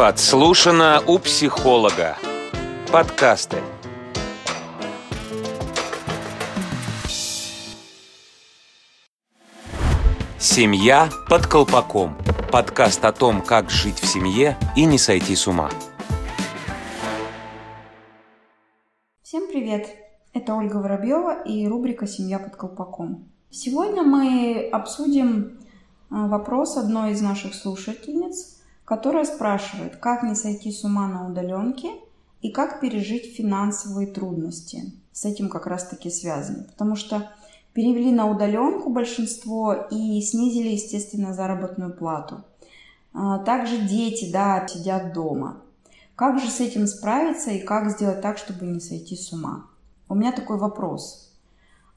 Подслушано у психолога. Подкасты. Семья под колпаком. Подкаст о том, как жить в семье и не сойти с ума. Всем привет! Это Ольга Воробьева и рубрика «Семья под колпаком». Сегодня мы обсудим а, вопрос одной из наших слушательниц, которая спрашивает, как не сойти с ума на удаленке и как пережить финансовые трудности. С этим как раз таки связаны. Потому что перевели на удаленку большинство и снизили, естественно, заработную плату. А, также дети, да, сидят дома. Как же с этим справиться и как сделать так, чтобы не сойти с ума? У меня такой вопрос.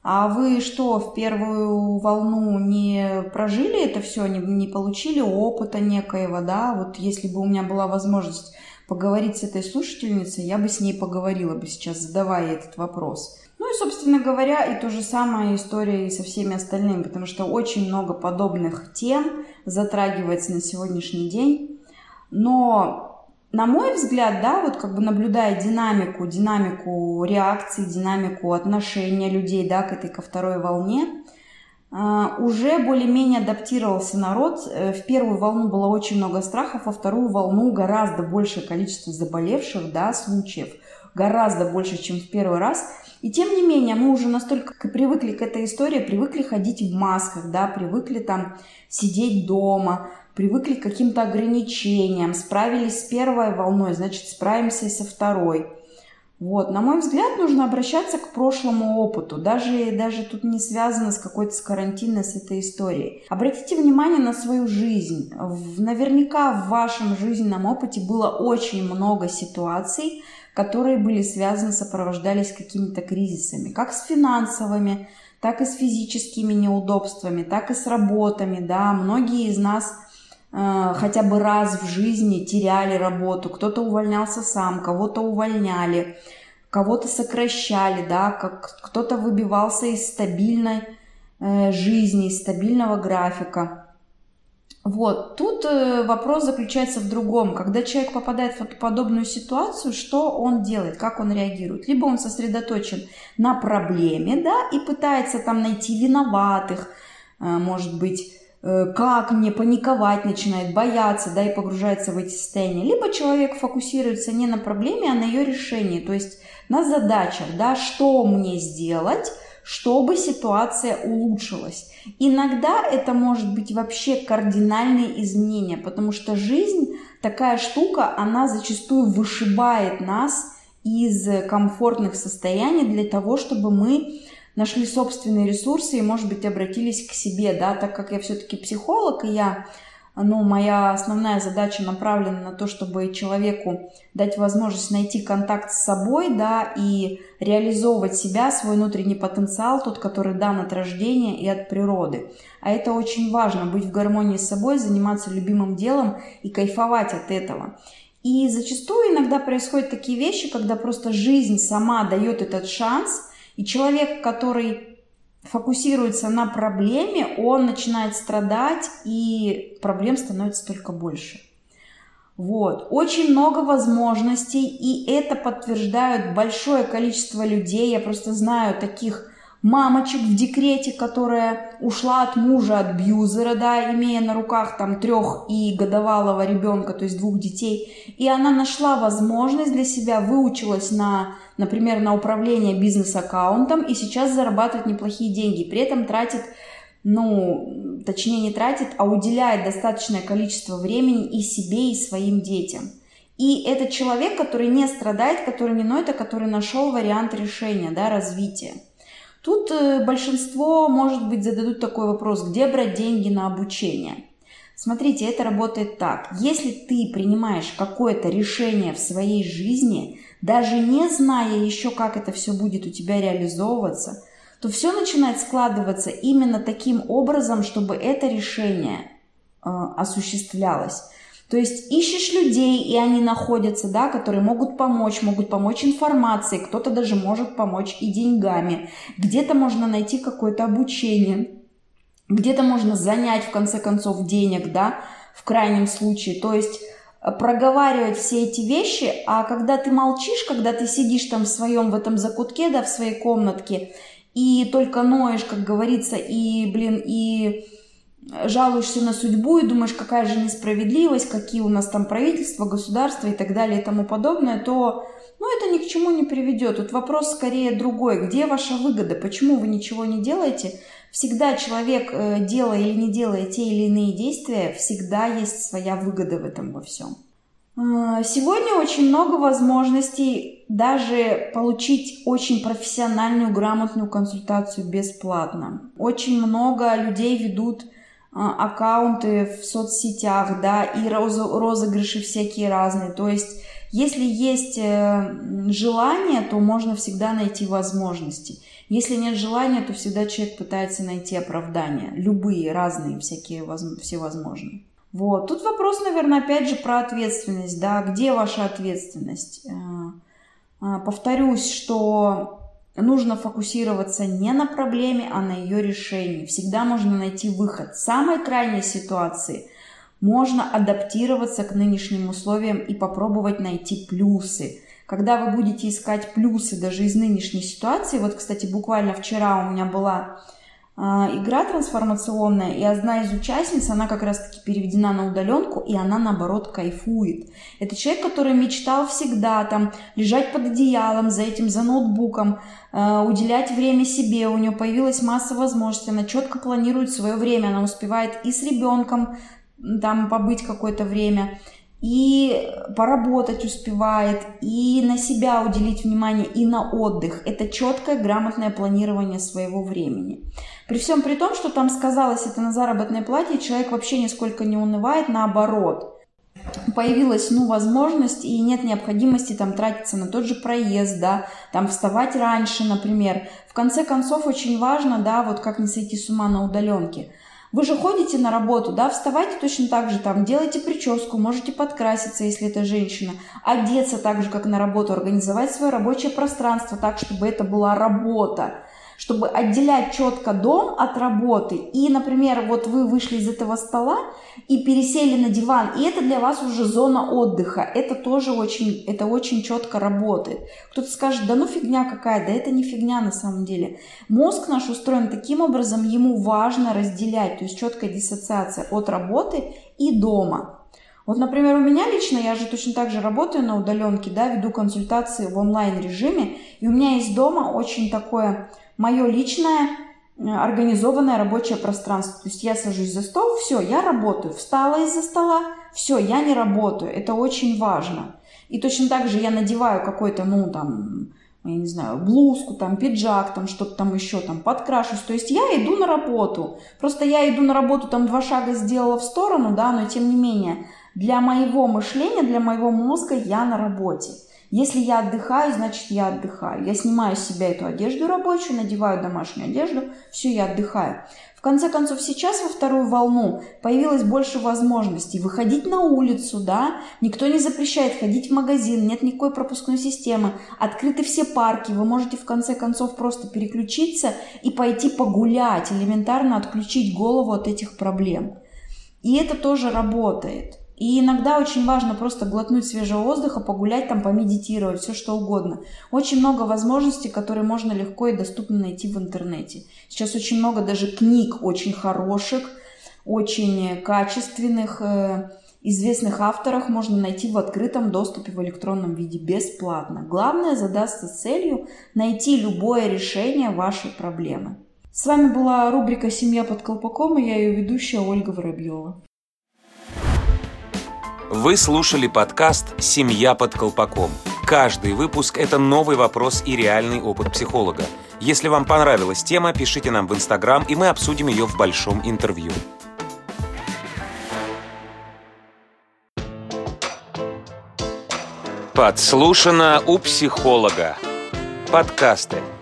А вы что, в первую волну не прожили это все, не, не получили опыта некоего, да? Вот если бы у меня была возможность поговорить с этой слушательницей, я бы с ней поговорила бы сейчас, задавая этот вопрос. Ну и, собственно говоря, и то же самое история и со всеми остальными, потому что очень много подобных тем затрагивается на сегодняшний день. Но на мой взгляд, да, вот как бы наблюдая динамику, динамику реакции, динамику отношения людей, да, к этой, ко второй волне, а, уже более-менее адаптировался народ. Э, в первую волну было очень много страхов, во вторую волну гораздо большее количество заболевших, да, случаев, гораздо больше, чем в первый раз. И тем не менее, мы уже настолько привыкли к этой истории, привыкли ходить в масках, да, привыкли там сидеть дома, привыкли к каким-то ограничениям, справились с первой волной, значит, справимся и со второй. Вот, на мой взгляд, нужно обращаться к прошлому опыту, даже, даже тут не связано с какой-то с карантинной, с этой историей. Обратите внимание на свою жизнь. Наверняка в вашем жизненном опыте было очень много ситуаций, которые были связаны, сопровождались какими-то кризисами, как с финансовыми, так и с физическими неудобствами, так и с работами, да, многие из нас хотя бы раз в жизни теряли работу, кто-то увольнялся сам, кого-то увольняли, кого-то сокращали, да, как кто-то выбивался из стабильной э, жизни, из стабильного графика. Вот, тут э, вопрос заключается в другом. Когда человек попадает в подобную ситуацию, что он делает, как он реагирует? Либо он сосредоточен на проблеме, да, и пытается там найти виноватых, может быть, Э, как мне паниковать начинает, бояться, да, и погружается в эти состояния. Либо человек фокусируется не на проблеме, а на ее решении, то есть на задачах, да, что мне сделать, чтобы ситуация улучшилась. Иногда это может быть вообще кардинальные изменения, потому что жизнь такая штука, она зачастую вышибает нас из комфортных состояний для того, чтобы мы нашли собственные ресурсы и, может быть, обратились к себе, да, так как я все-таки психолог, и я, ну, моя основная задача направлена на то, чтобы человеку дать возможность найти контакт с собой, да, и реализовывать себя, свой внутренний потенциал, тот, который дан от рождения и от природы. А это очень важно, быть в гармонии с собой, заниматься любимым делом и кайфовать от этого. И зачастую иногда происходят такие вещи, когда просто жизнь сама дает этот шанс – и человек, который фокусируется на проблеме, он начинает страдать, и проблем становится только больше. Вот. Очень много возможностей, и это подтверждают большое количество людей. Я просто знаю таких мамочек в декрете, которая ушла от мужа, от бьюзера, да, имея на руках там трех и годовалого ребенка, то есть двух детей. И она нашла возможность для себя, выучилась на, например, на управление бизнес-аккаунтом и сейчас зарабатывает неплохие деньги. При этом тратит ну, точнее не тратит, а уделяет достаточное количество времени и себе, и своим детям. И это человек, который не страдает, который не ноет, а который нашел вариант решения, да, развития. Тут э, большинство, может быть, зададут такой вопрос, где брать деньги на обучение? Смотрите, это работает так. Если ты принимаешь какое-то решение в своей жизни, даже не зная еще, как это все будет у тебя реализовываться, то все начинает складываться именно таким образом, чтобы это решение э, осуществлялось. То есть ищешь людей, и они находятся, да, которые могут помочь, могут помочь информацией, кто-то даже может помочь и деньгами. Где-то можно найти какое-то обучение, где-то можно занять, в конце концов, денег, да, в крайнем случае. То есть проговаривать все эти вещи, а когда ты молчишь, когда ты сидишь там в своем в этом закутке, да, в своей комнатке, и только ноешь, как говорится, и, блин, и жалуешься на судьбу и думаешь, какая же несправедливость, какие у нас там правительства, государства и так далее и тому подобное, то ну, это ни к чему не приведет. Тут вопрос скорее другой. Где ваша выгода? Почему вы ничего не делаете? Всегда человек, э, делая или не делая те или иные действия, всегда есть своя выгода в этом во всем. А, сегодня очень много возможностей даже получить очень профессиональную, грамотную консультацию бесплатно. Очень много людей ведут аккаунты в соцсетях, да, и розыгрыши всякие разные. То есть, если есть э, желание, то можно всегда найти возможности. Если нет желания, то всегда человек пытается найти оправдания. Любые, разные, всякие, всевозможные. Вот. Тут вопрос, наверное, опять же про ответственность. Да, где ваша ответственность? Э, э, повторюсь, что нужно фокусироваться не на проблеме, а на ее решении. Всегда можно найти выход. В самой крайней ситуации можно адаптироваться к нынешним условиям и попробовать найти плюсы. Когда вы будете искать плюсы даже из нынешней ситуации, вот, кстати, буквально вчера у меня была игра трансформационная, и одна из участниц, она как раз-таки переведена на удаленку, и она, наоборот, кайфует. Это человек, который мечтал всегда там лежать под одеялом, за этим, за ноутбуком, а, уделять время себе, у нее появилась масса возможностей, она четко планирует свое время, она успевает и с ребенком там побыть какое-то время, и поработать успевает, и на себя уделить внимание, и на отдых. Это четкое, грамотное планирование своего времени. При всем при том, что там сказалось это на заработной плате, человек вообще нисколько не унывает, наоборот. Появилась, ну, возможность и нет необходимости там тратиться на тот же проезд, да, там вставать раньше, например. В конце концов, очень важно, да, вот как не сойти с ума на удаленке – вы же ходите на работу, да, вставайте точно так же, там, делайте прическу, можете подкраситься, если это женщина, одеться так же, как на работу, организовать свое рабочее пространство так, чтобы это была работа чтобы отделять четко дом от работы. И, например, вот вы вышли из этого стола и пересели на диван, и это для вас уже зона отдыха. Это тоже очень, это очень четко работает. Кто-то скажет, да ну фигня какая, да это не фигня на самом деле. Мозг наш устроен таким образом, ему важно разделять, то есть четкая диссоциация от работы и дома. Вот, например, у меня лично, я же точно так же работаю на удаленке, да, веду консультации в онлайн режиме, и у меня есть дома очень такое мое личное э, организованное рабочее пространство. То есть я сажусь за стол, все, я работаю. Встала из-за стола, все, я не работаю. Это очень важно. И точно так же я надеваю какой-то, ну, там, я не знаю, блузку, там, пиджак, там, что-то там еще, там, подкрашусь. То есть я иду на работу. Просто я иду на работу, там, два шага сделала в сторону, да, но тем не менее, для моего мышления, для моего мозга я на работе. Если я отдыхаю, значит я отдыхаю. Я снимаю с себя эту одежду рабочую, надеваю домашнюю одежду, все, я отдыхаю. В конце концов, сейчас во вторую волну появилось больше возможностей выходить на улицу, да, никто не запрещает ходить в магазин, нет никакой пропускной системы, открыты все парки, вы можете в конце концов просто переключиться и пойти погулять, элементарно отключить голову от этих проблем. И это тоже работает. И иногда очень важно просто глотнуть свежего воздуха, погулять там, помедитировать, все что угодно. Очень много возможностей, которые можно легко и доступно найти в интернете. Сейчас очень много даже книг очень хороших, очень качественных, э, известных авторах можно найти в открытом доступе в электронном виде бесплатно. Главное задастся целью найти любое решение вашей проблемы. С вами была рубрика «Семья под колпаком» и я ее ведущая Ольга Воробьева. Вы слушали подкаст «Семья под колпаком». Каждый выпуск – это новый вопрос и реальный опыт психолога. Если вам понравилась тема, пишите нам в Инстаграм, и мы обсудим ее в большом интервью. Подслушано у психолога. Подкасты –